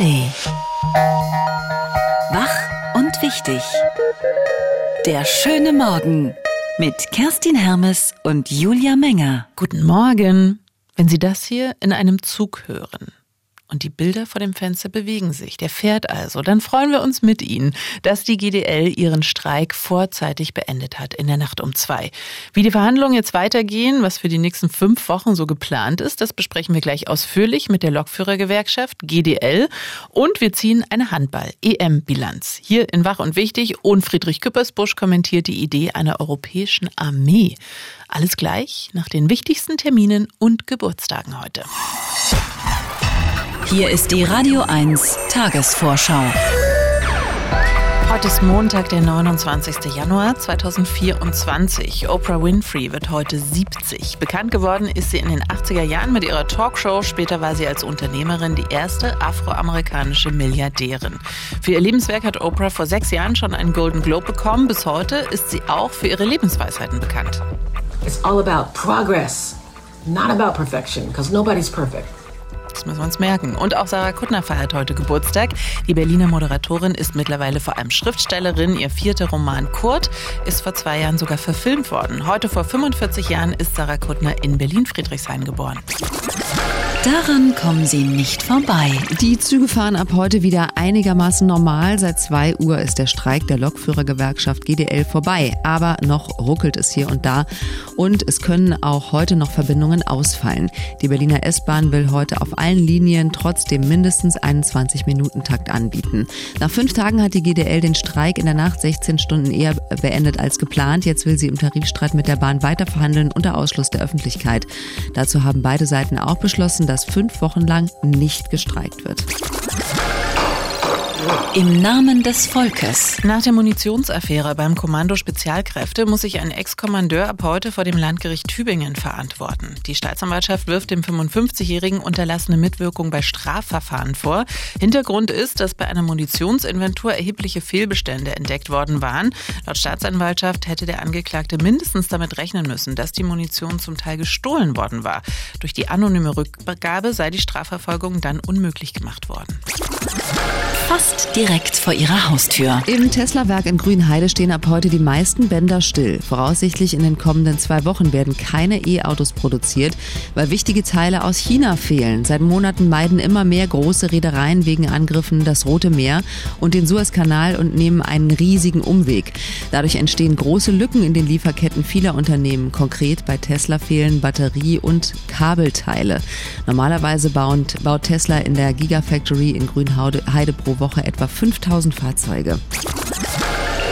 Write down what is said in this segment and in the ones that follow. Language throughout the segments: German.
ARD. Wach und wichtig. Der schöne Morgen mit Kerstin Hermes und Julia Menger. Guten Morgen. Wenn Sie das hier in einem Zug hören, und die Bilder vor dem Fenster bewegen sich. Der fährt also. Dann freuen wir uns mit Ihnen, dass die GDL ihren Streik vorzeitig beendet hat in der Nacht um zwei. Wie die Verhandlungen jetzt weitergehen, was für die nächsten fünf Wochen so geplant ist, das besprechen wir gleich ausführlich mit der Lokführergewerkschaft GDL. Und wir ziehen eine Handball-EM-Bilanz. Hier in Wach und Wichtig und Friedrich Küppersbusch kommentiert die Idee einer europäischen Armee. Alles gleich nach den wichtigsten Terminen und Geburtstagen heute. Hier ist die Radio 1 Tagesvorschau. Heute ist Montag, der 29. Januar 2024. Oprah Winfrey wird heute 70. Bekannt geworden ist sie in den 80er Jahren mit ihrer Talkshow. Später war sie als Unternehmerin die erste afroamerikanische Milliardärin. Für ihr Lebenswerk hat Oprah vor sechs Jahren schon einen Golden Globe bekommen. Bis heute ist sie auch für ihre Lebensweisheiten bekannt. It's all about progress, not about perfection, because nobody's perfect. Das müssen wir uns merken. Und auch Sarah Kuttner feiert heute Geburtstag. Die Berliner Moderatorin ist mittlerweile vor allem Schriftstellerin. Ihr vierter Roman Kurt ist vor zwei Jahren sogar verfilmt worden. Heute vor 45 Jahren ist Sarah Kuttner in Berlin-Friedrichshain geboren. Daran kommen Sie nicht vorbei. Die Züge fahren ab heute wieder einigermaßen normal. Seit 2 Uhr ist der Streik der Lokführergewerkschaft GDL vorbei. Aber noch ruckelt es hier und da. Und es können auch heute noch Verbindungen ausfallen. Die Berliner S-Bahn will heute auf allen Linien trotzdem mindestens einen 20-Minuten-Takt anbieten. Nach fünf Tagen hat die GDL den Streik in der Nacht 16 Stunden eher beendet als geplant. Jetzt will sie im Tarifstreit mit der Bahn weiter verhandeln unter Ausschluss der Öffentlichkeit. Dazu haben beide Seiten auch beschlossen, dass fünf Wochen lang nicht gestreikt wird. Im Namen des Volkes. Nach der Munitionsaffäre beim Kommando Spezialkräfte muss sich ein Ex-Kommandeur ab heute vor dem Landgericht Tübingen verantworten. Die Staatsanwaltschaft wirft dem 55-Jährigen unterlassene Mitwirkung bei Strafverfahren vor. Hintergrund ist, dass bei einer Munitionsinventur erhebliche Fehlbestände entdeckt worden waren. Laut Staatsanwaltschaft hätte der Angeklagte mindestens damit rechnen müssen, dass die Munition zum Teil gestohlen worden war. Durch die anonyme Rückgabe sei die Strafverfolgung dann unmöglich gemacht worden fast direkt vor ihrer Haustür. Im Tesla-Werk in Grünheide stehen ab heute die meisten Bänder still. Voraussichtlich in den kommenden zwei Wochen werden keine E-Autos produziert, weil wichtige Teile aus China fehlen. Seit Monaten meiden immer mehr große Reedereien wegen Angriffen das Rote Meer und den Suezkanal und nehmen einen riesigen Umweg. Dadurch entstehen große Lücken in den Lieferketten vieler Unternehmen. Konkret bei Tesla fehlen Batterie- und Kabelteile. Normalerweise baut, Tesla in der Gigafactory in Grünheide pro Woche etwa 5000 Fahrzeuge.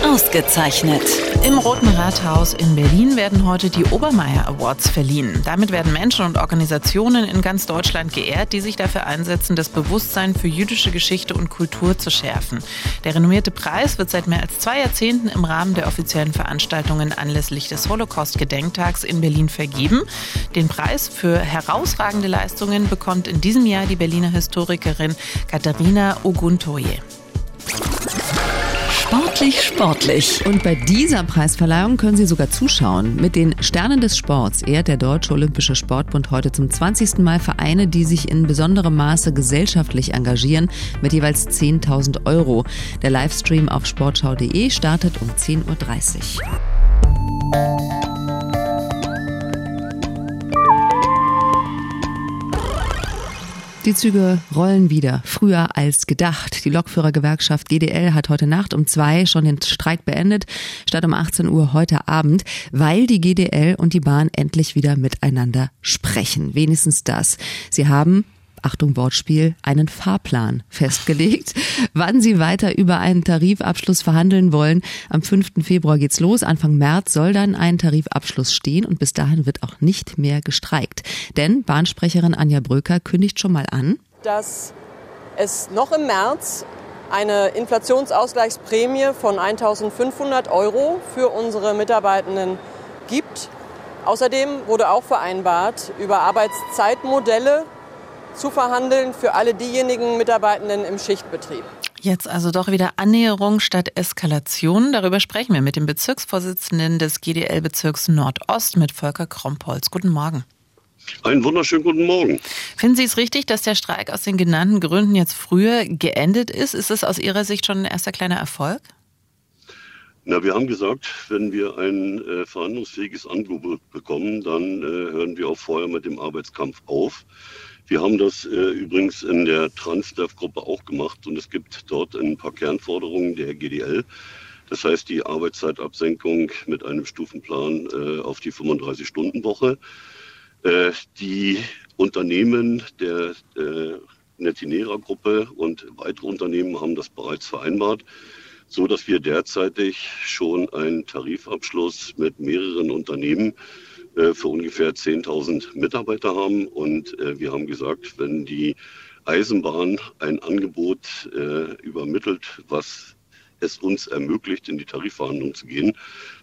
Ausgezeichnet. Im Roten Rathaus in Berlin werden heute die Obermeier Awards verliehen. Damit werden Menschen und Organisationen in ganz Deutschland geehrt, die sich dafür einsetzen, das Bewusstsein für jüdische Geschichte und Kultur zu schärfen. Der renommierte Preis wird seit mehr als zwei Jahrzehnten im Rahmen der offiziellen Veranstaltungen anlässlich des Holocaust-Gedenktags in Berlin vergeben. Den Preis für herausragende Leistungen bekommt in diesem Jahr die Berliner Historikerin Katharina Oguntoye. Sportlich, sportlich. Und bei dieser Preisverleihung können Sie sogar zuschauen. Mit den Sternen des Sports ehrt der Deutsche Olympische Sportbund heute zum 20. Mal Vereine, die sich in besonderem Maße gesellschaftlich engagieren, mit jeweils 10.000 Euro. Der Livestream auf sportschau.de startet um 10.30 Uhr. Die Züge rollen wieder, früher als gedacht. Die Lokführergewerkschaft GDL hat heute Nacht um zwei schon den Streik beendet, statt um 18 Uhr heute Abend, weil die GDL und die Bahn endlich wieder miteinander sprechen. Wenigstens das. Sie haben Achtung Wortspiel, einen Fahrplan festgelegt, wann sie weiter über einen Tarifabschluss verhandeln wollen. Am 5. Februar geht's los. Anfang März soll dann ein Tarifabschluss stehen und bis dahin wird auch nicht mehr gestreikt. Denn Bahnsprecherin Anja Bröker kündigt schon mal an, dass es noch im März eine Inflationsausgleichsprämie von 1500 Euro für unsere Mitarbeitenden gibt. Außerdem wurde auch vereinbart, über Arbeitszeitmodelle zu verhandeln für alle diejenigen Mitarbeitenden im Schichtbetrieb. Jetzt also doch wieder Annäherung statt Eskalation. Darüber sprechen wir mit dem Bezirksvorsitzenden des GDL-Bezirks Nordost, mit Volker Krompolz. Guten Morgen. Einen wunderschönen guten Morgen. Finden Sie es richtig, dass der Streik aus den genannten Gründen jetzt früher geendet ist? Ist es aus Ihrer Sicht schon ein erster kleiner Erfolg? Na, wir haben gesagt, wenn wir ein äh, verhandlungsfähiges Angebot bekommen, dann äh, hören wir auch vorher mit dem Arbeitskampf auf. Wir haben das äh, übrigens in der Transdev-Gruppe auch gemacht und es gibt dort ein paar Kernforderungen der GDL. Das heißt die Arbeitszeitabsenkung mit einem Stufenplan äh, auf die 35-Stunden-Woche. Äh, die Unternehmen der äh, Netinera-Gruppe und weitere Unternehmen haben das bereits vereinbart, so dass wir derzeitig schon einen Tarifabschluss mit mehreren Unternehmen äh, für ungefähr 10.000 Mitarbeiter haben. Und äh, wir haben gesagt, wenn die Eisenbahn ein Angebot äh, übermittelt, was es uns ermöglicht, in die Tarifverhandlungen zu gehen,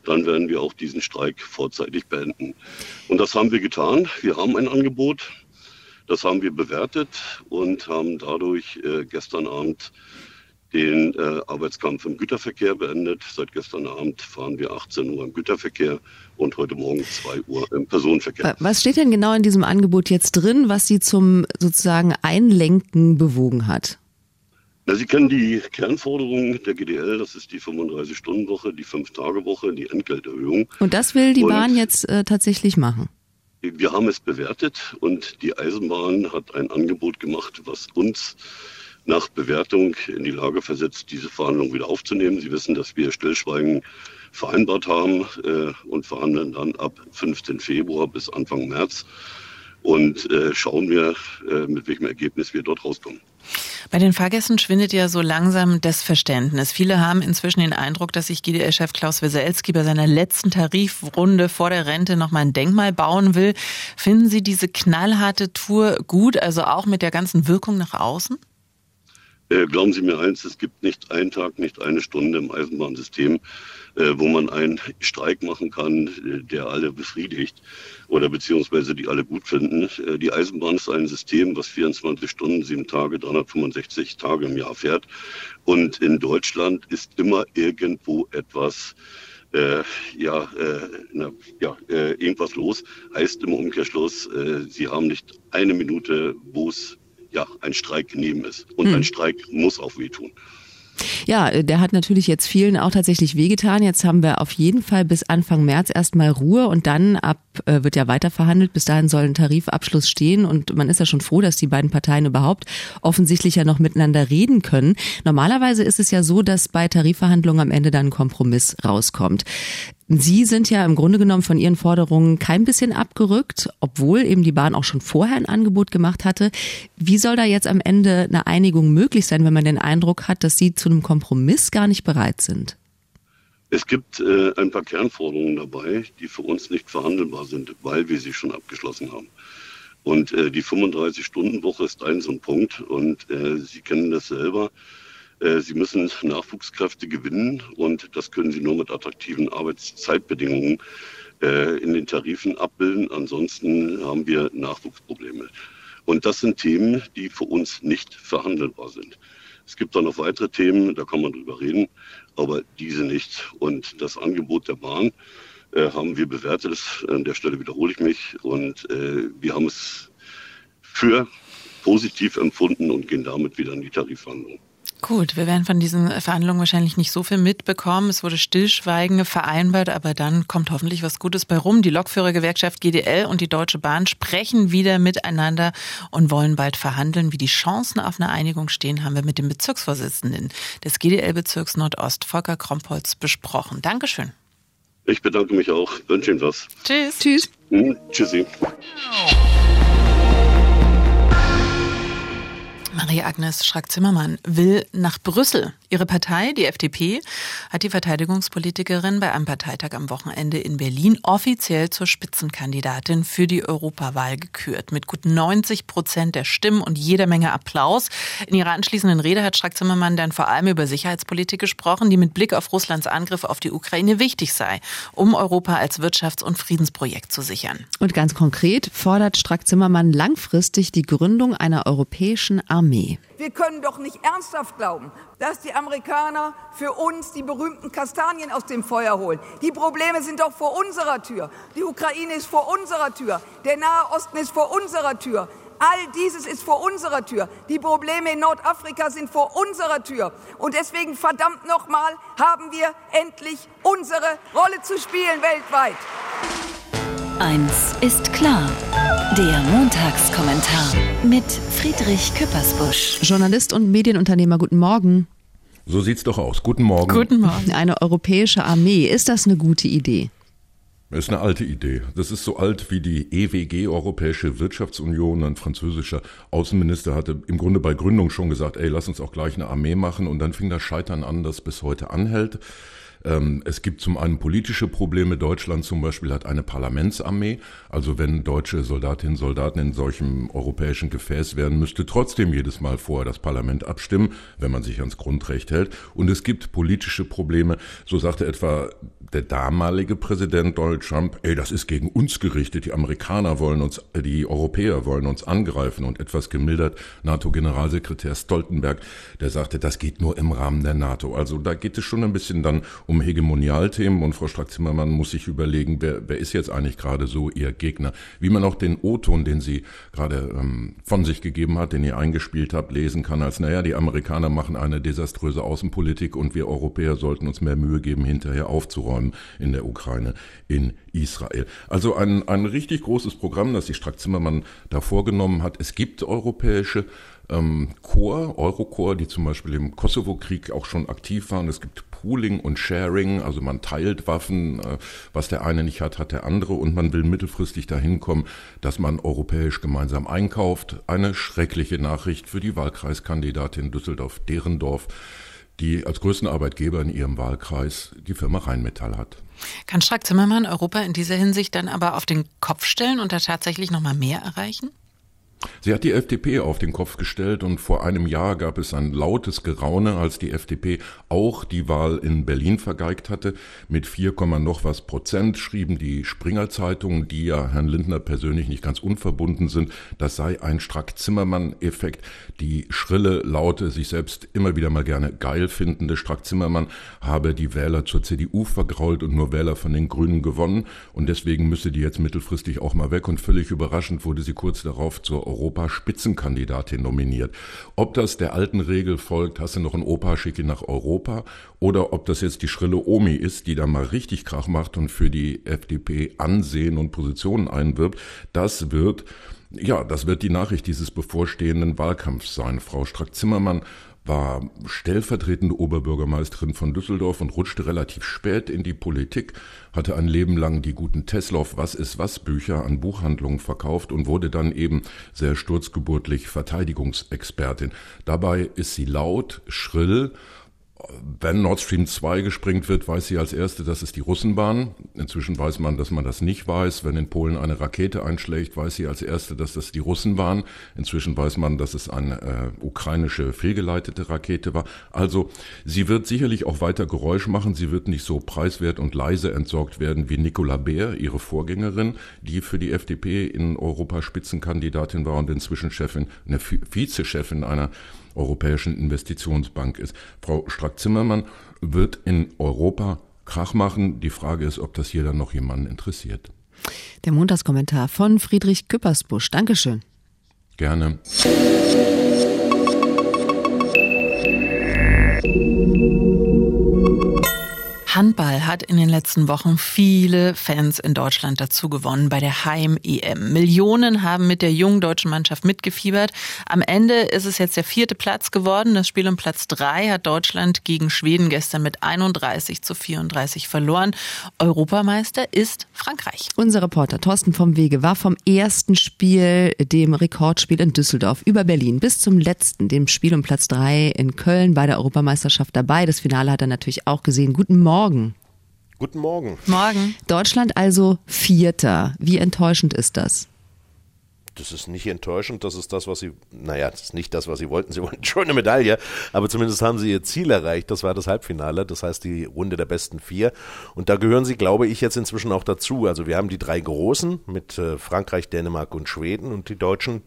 dann werden wir auch diesen Streik vorzeitig beenden. Und das haben wir getan. Wir haben ein Angebot. Das haben wir bewertet und haben dadurch äh, gestern Abend den äh, Arbeitskampf im Güterverkehr beendet. Seit gestern Abend fahren wir 18 Uhr im Güterverkehr und heute Morgen 2 Uhr im Personenverkehr. Was steht denn genau in diesem Angebot jetzt drin, was Sie zum sozusagen Einlenken bewogen hat? Na, Sie kennen die Kernforderungen der GDL, das ist die 35-Stunden-Woche, die 5-Tage-Woche, die Entgelterhöhung. Und das will die und Bahn jetzt äh, tatsächlich machen? Wir haben es bewertet und die Eisenbahn hat ein Angebot gemacht, was uns nach Bewertung in die Lage versetzt, diese Verhandlungen wieder aufzunehmen. Sie wissen, dass wir Stillschweigen vereinbart haben äh, und verhandeln dann ab 15. Februar bis Anfang März und äh, schauen wir, äh, mit welchem Ergebnis wir dort rauskommen. Bei den Fahrgästen schwindet ja so langsam das Verständnis. Viele haben inzwischen den Eindruck, dass sich GDL-Chef Klaus Weselski bei seiner letzten Tarifrunde vor der Rente noch mal ein Denkmal bauen will. Finden Sie diese knallharte Tour gut, also auch mit der ganzen Wirkung nach außen? Äh, glauben Sie mir eins, es gibt nicht einen Tag, nicht eine Stunde im Eisenbahnsystem, äh, wo man einen Streik machen kann, äh, der alle befriedigt oder beziehungsweise die alle gut finden. Äh, die Eisenbahn ist ein System, was 24 Stunden, sieben Tage, 365 Tage im Jahr fährt. Und in Deutschland ist immer irgendwo etwas äh, ja, äh, na, ja äh, irgendwas los. Heißt im Umkehrschluss, äh, Sie haben nicht eine Minute, wo es ja, ein Streik genehm ist. Und hm. ein Streik muss auch wehtun. Ja, äh, der hat natürlich jetzt vielen auch tatsächlich wehgetan. Jetzt haben wir auf jeden Fall bis Anfang März erstmal Ruhe und dann ab äh, wird ja weiter verhandelt. Bis dahin soll ein Tarifabschluss stehen und man ist ja schon froh, dass die beiden Parteien überhaupt offensichtlich ja noch miteinander reden können. Normalerweise ist es ja so, dass bei Tarifverhandlungen am Ende dann ein Kompromiss rauskommt. Sie sind ja im Grunde genommen von Ihren Forderungen kein bisschen abgerückt, obwohl eben die Bahn auch schon vorher ein Angebot gemacht hatte. Wie soll da jetzt am Ende eine Einigung möglich sein, wenn man den Eindruck hat, dass Sie zu einem Kompromiss gar nicht bereit sind? Es gibt äh, ein paar Kernforderungen dabei, die für uns nicht verhandelbar sind, weil wir sie schon abgeschlossen haben. Und äh, die 35-Stunden-Woche ist ein so ein Punkt. Und äh, Sie kennen das selber. Äh, sie müssen Nachwuchskräfte gewinnen und das können Sie nur mit attraktiven Arbeitszeitbedingungen äh, in den Tarifen abbilden. Ansonsten haben wir Nachwuchsprobleme. Und das sind Themen, die für uns nicht verhandelbar sind. Es gibt da noch weitere Themen, da kann man drüber reden, aber diese nicht. Und das Angebot der Bahn äh, haben wir bewertet. An der Stelle wiederhole ich mich. Und äh, wir haben es für positiv empfunden und gehen damit wieder in die Tarifverhandlungen. Gut, wir werden von diesen Verhandlungen wahrscheinlich nicht so viel mitbekommen. Es wurde Stillschweigen vereinbart, aber dann kommt hoffentlich was Gutes bei rum. Die Lokführergewerkschaft GDL und die Deutsche Bahn sprechen wieder miteinander und wollen bald verhandeln. Wie die Chancen auf eine Einigung stehen, haben wir mit dem Bezirksvorsitzenden des GDL-Bezirks Nordost, Volker Krompolz, besprochen. Dankeschön. Ich bedanke mich auch. Wünsche Ihnen was. Tschüss. Tschüss. Hm, tschüssi. Marie-Agnes Schrack-Zimmermann will nach Brüssel. Ihre Partei, die FDP, hat die Verteidigungspolitikerin bei einem Parteitag am Wochenende in Berlin offiziell zur Spitzenkandidatin für die Europawahl gekürt. Mit gut 90 Prozent der Stimmen und jeder Menge Applaus. In ihrer anschließenden Rede hat Schrack-Zimmermann dann vor allem über Sicherheitspolitik gesprochen, die mit Blick auf Russlands Angriff auf die Ukraine wichtig sei, um Europa als Wirtschafts- und Friedensprojekt zu sichern. Und ganz konkret fordert Strack-Zimmermann langfristig die Gründung einer europäischen Armee. Wir können doch nicht ernsthaft glauben, dass die Amerikaner für uns die berühmten Kastanien aus dem Feuer holen. Die Probleme sind doch vor unserer Tür. Die Ukraine ist vor unserer Tür. Der Nahe Osten ist vor unserer Tür. All dieses ist vor unserer Tür. Die Probleme in Nordafrika sind vor unserer Tür. Und deswegen, verdammt nochmal, haben wir endlich unsere Rolle zu spielen weltweit. Eins ist klar. Der Montagskommentar mit Friedrich Küppersbusch. Journalist und Medienunternehmer, guten Morgen. So sieht's doch aus. Guten Morgen. Guten Morgen. Eine europäische Armee, ist das eine gute Idee? Das ist eine alte Idee. Das ist so alt wie die EWG, Europäische Wirtschaftsunion. Ein französischer Außenminister hatte im Grunde bei Gründung schon gesagt, ey, lass uns auch gleich eine Armee machen. Und dann fing das Scheitern an, das bis heute anhält. Ähm, es gibt zum einen politische Probleme. Deutschland zum Beispiel hat eine Parlamentsarmee. Also wenn deutsche Soldatinnen und Soldaten in solchem europäischen Gefäß wären, müsste trotzdem jedes Mal vorher das Parlament abstimmen, wenn man sich ans Grundrecht hält. Und es gibt politische Probleme. So sagte etwa der damalige Präsident Donald Trump, ey, das ist gegen uns gerichtet. Die Amerikaner wollen uns, die Europäer wollen uns angreifen. Und etwas gemildert NATO-Generalsekretär Stoltenberg, der sagte, das geht nur im Rahmen der NATO. Also da geht es schon ein bisschen dann um um Hegemonialthemen und Frau Strack-Zimmermann muss sich überlegen, wer, wer ist jetzt eigentlich gerade so ihr Gegner. Wie man auch den O-Ton, den sie gerade ähm, von sich gegeben hat, den ihr eingespielt habt, lesen kann, als naja, die Amerikaner machen eine desaströse Außenpolitik und wir Europäer sollten uns mehr Mühe geben, hinterher aufzuräumen in der Ukraine, in Israel. Also ein, ein richtig großes Programm, das die Strack-Zimmermann da vorgenommen hat. Es gibt europäische ähm, Chor, Eurochor, die zum Beispiel im Kosovo-Krieg auch schon aktiv waren. Es gibt Pooling und Sharing, also man teilt Waffen, äh, was der eine nicht hat, hat der andere und man will mittelfristig dahin kommen, dass man europäisch gemeinsam einkauft. Eine schreckliche Nachricht für die Wahlkreiskandidatin Düsseldorf-Derendorf, die als größten Arbeitgeber in ihrem Wahlkreis die Firma Rheinmetall hat. Kann Strack-Zimmermann Europa in dieser Hinsicht dann aber auf den Kopf stellen und da tatsächlich noch mal mehr erreichen? Sie hat die FDP auf den Kopf gestellt und vor einem Jahr gab es ein lautes Geraune, als die FDP auch die Wahl in Berlin vergeigt hatte. Mit 4, noch was Prozent schrieben die Springer Zeitungen, die ja Herrn Lindner persönlich nicht ganz unverbunden sind, das sei ein Strack-Zimmermann-Effekt. Die schrille, laute, sich selbst immer wieder mal gerne geil findende Strack-Zimmermann habe die Wähler zur CDU vergrault und nur Wähler von den Grünen gewonnen und deswegen müsse die jetzt mittelfristig auch mal weg und völlig überraschend wurde sie kurz darauf zur Europa-Spitzenkandidatin nominiert. Ob das der alten Regel folgt, hast du noch einen Opa, schicke nach Europa, oder ob das jetzt die schrille Omi ist, die da mal richtig Krach macht und für die FDP Ansehen und Positionen einwirbt, das wird ja, das wird die Nachricht dieses bevorstehenden Wahlkampfs sein. Frau Strack-Zimmermann war stellvertretende Oberbürgermeisterin von Düsseldorf und rutschte relativ spät in die Politik, hatte ein Leben lang die guten Tesloff Was ist was Bücher an Buchhandlungen verkauft und wurde dann eben sehr sturzgeburtlich Verteidigungsexpertin. Dabei ist sie laut, schrill wenn Nord Stream 2 gesprengt wird, weiß sie als erste, dass es die Russen waren. Inzwischen weiß man, dass man das nicht weiß. Wenn in Polen eine Rakete einschlägt, weiß sie als erste, dass das die Russen waren. Inzwischen weiß man, dass es eine äh, ukrainische fehlgeleitete Rakete war. Also sie wird sicherlich auch weiter Geräusch machen. Sie wird nicht so preiswert und leise entsorgt werden wie Nicola Beer, ihre Vorgängerin, die für die FDP in Europa Spitzenkandidatin war und inzwischen Chefin, eine Vizechefin einer Europäischen Investitionsbank ist. Frau Strack-Zimmermann wird in Europa Krach machen. Die Frage ist, ob das hier dann noch jemanden interessiert. Der Montagskommentar von Friedrich Küppersbusch. Dankeschön. Gerne. Handball hat in den letzten Wochen viele Fans in Deutschland dazu gewonnen bei der Heim-EM. Millionen haben mit der jungen deutschen Mannschaft mitgefiebert. Am Ende ist es jetzt der vierte Platz geworden. Das Spiel um Platz drei hat Deutschland gegen Schweden gestern mit 31 zu 34 verloren. Europameister ist Frankreich. Unser Reporter Thorsten vom Wege war vom ersten Spiel, dem Rekordspiel in Düsseldorf, über Berlin bis zum letzten, dem Spiel um Platz drei in Köln bei der Europameisterschaft dabei. Das Finale hat er natürlich auch gesehen. Guten Morgen. Morgen. Guten Morgen. Morgen. Deutschland also Vierter. Wie enttäuschend ist das? das ist nicht enttäuschend, das ist das, was sie, naja, das ist nicht das, was sie wollten. Sie wollten schon eine Medaille, aber zumindest haben sie ihr Ziel erreicht. Das war das Halbfinale, das heißt die Runde der besten vier. Und da gehören sie, glaube ich, jetzt inzwischen auch dazu. Also wir haben die drei Großen mit äh, Frankreich, Dänemark und Schweden und die Deutschen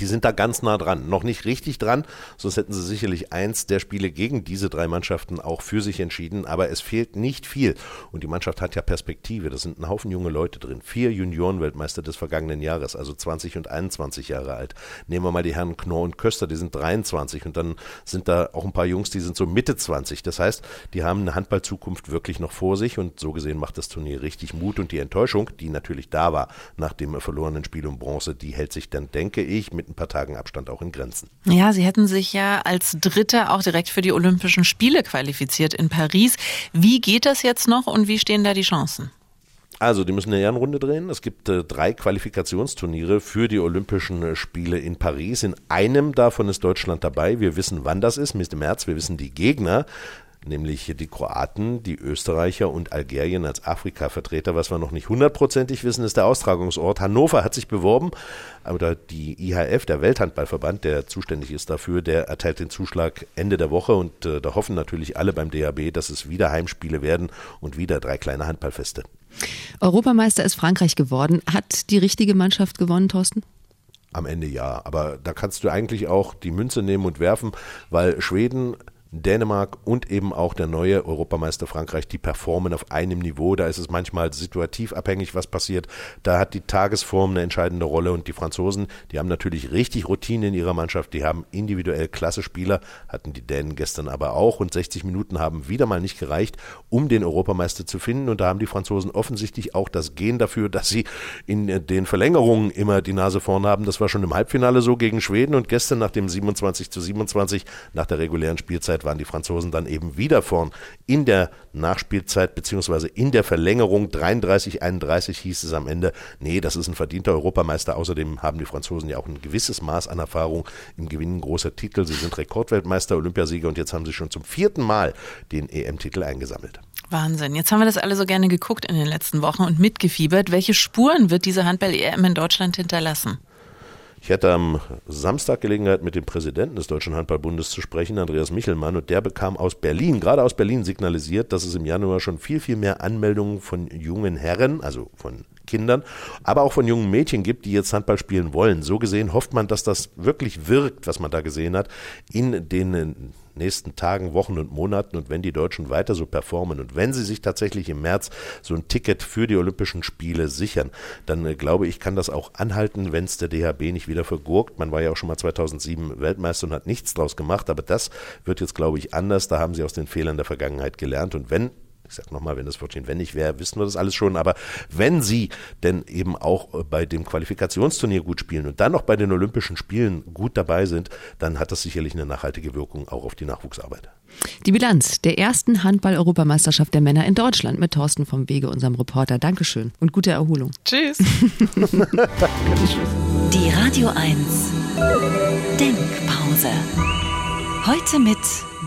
die sind da ganz nah dran. Noch nicht richtig dran, sonst hätten sie sicherlich eins der Spiele gegen diese drei Mannschaften auch für sich entschieden. Aber es fehlt nicht viel. Und die Mannschaft hat ja Perspektive. Das sind ein Haufen junge Leute drin. Vier Juniorenweltmeister des vergangenen Jahres, also 20 und 21 Jahre alt. Nehmen wir mal die Herren Knorr und Köster, die sind 23. Und dann sind da auch ein paar Jungs, die sind so Mitte 20. Das heißt, die haben eine Handballzukunft wirklich noch vor sich. Und so gesehen macht das Turnier richtig Mut. Und die Enttäuschung, die natürlich da war nach dem verlorenen Spiel um Bronze, die hält sich dann, denke ich, mit ein paar Tagen Abstand auch in Grenzen. Ja, Sie hätten sich ja als Dritter auch direkt für die Olympischen Spiele qualifiziert in Paris. Wie geht das jetzt noch und wie stehen da die Chancen? Also, die müssen eine Ehrenrunde drehen. Es gibt äh, drei Qualifikationsturniere für die Olympischen äh, Spiele in Paris. In einem davon ist Deutschland dabei. Wir wissen, wann das ist, Mitte März. Wir wissen die Gegner nämlich die Kroaten, die Österreicher und Algerien als Afrika-Vertreter. Was wir noch nicht hundertprozentig wissen, ist der Austragungsort. Hannover hat sich beworben, aber die IHF, der Welthandballverband, der zuständig ist dafür, der erteilt den Zuschlag Ende der Woche und äh, da hoffen natürlich alle beim DAB, dass es wieder Heimspiele werden und wieder drei kleine Handballfeste. Europameister ist Frankreich geworden. Hat die richtige Mannschaft gewonnen, Thorsten? Am Ende ja, aber da kannst du eigentlich auch die Münze nehmen und werfen, weil Schweden Dänemark und eben auch der neue Europameister Frankreich, die performen auf einem Niveau. Da ist es manchmal situativ abhängig, was passiert. Da hat die Tagesform eine entscheidende Rolle und die Franzosen, die haben natürlich richtig Routine in ihrer Mannschaft. Die haben individuell klasse Spieler, hatten die Dänen gestern aber auch und 60 Minuten haben wieder mal nicht gereicht, um den Europameister zu finden. Und da haben die Franzosen offensichtlich auch das Gehen dafür, dass sie in den Verlängerungen immer die Nase vorn haben. Das war schon im Halbfinale so gegen Schweden und gestern nach dem 27 zu 27 nach der regulären Spielzeit waren die Franzosen dann eben wieder vorn in der Nachspielzeit beziehungsweise in der Verlängerung 33-31 hieß es am Ende, nee, das ist ein verdienter Europameister. Außerdem haben die Franzosen ja auch ein gewisses Maß an Erfahrung im Gewinnen großer Titel. Sie sind Rekordweltmeister, Olympiasieger und jetzt haben sie schon zum vierten Mal den EM-Titel eingesammelt. Wahnsinn. Jetzt haben wir das alle so gerne geguckt in den letzten Wochen und mitgefiebert. Welche Spuren wird diese Handball-EM in Deutschland hinterlassen? Ich hatte am Samstag Gelegenheit, mit dem Präsidenten des Deutschen Handballbundes zu sprechen, Andreas Michelmann, und der bekam aus Berlin, gerade aus Berlin signalisiert, dass es im Januar schon viel, viel mehr Anmeldungen von jungen Herren, also von Kindern, aber auch von jungen Mädchen gibt, die jetzt Handball spielen wollen. So gesehen hofft man, dass das wirklich wirkt, was man da gesehen hat, in den nächsten Tagen, Wochen und Monaten und wenn die Deutschen weiter so performen und wenn sie sich tatsächlich im März so ein Ticket für die Olympischen Spiele sichern, dann äh, glaube ich, kann das auch anhalten, wenn es der DHB nicht wieder vergurkt. Man war ja auch schon mal 2007 Weltmeister und hat nichts draus gemacht, aber das wird jetzt, glaube ich, anders. Da haben sie aus den Fehlern der Vergangenheit gelernt und wenn ich sage nochmal, wenn das Wörtchen wenn nicht wäre, wissen wir das alles schon, aber wenn sie denn eben auch äh, bei dem Qualifikationsturnier gut spielen und dann noch bei den Olympischen Spielen gut dabei sind, dann hat das sicherlich eine nachhaltige Wirkung auch auf die Nachwuchsarbeit. Die Bilanz der ersten Handball-Europameisterschaft der Männer in Deutschland mit Thorsten vom Wege, unserem Reporter. Dankeschön und gute Erholung. Tschüss. Die Radio 1 Denkpause. Heute mit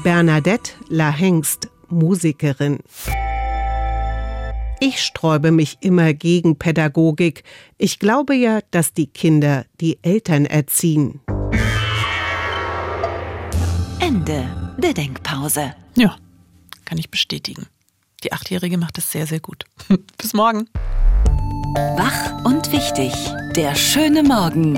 Bernadette Lahengst Musikerin. Ich sträube mich immer gegen Pädagogik. Ich glaube ja, dass die Kinder die Eltern erziehen. Ende der Denkpause. Ja, kann ich bestätigen. Die Achtjährige macht es sehr, sehr gut. Bis morgen. Wach und wichtig. Der schöne Morgen.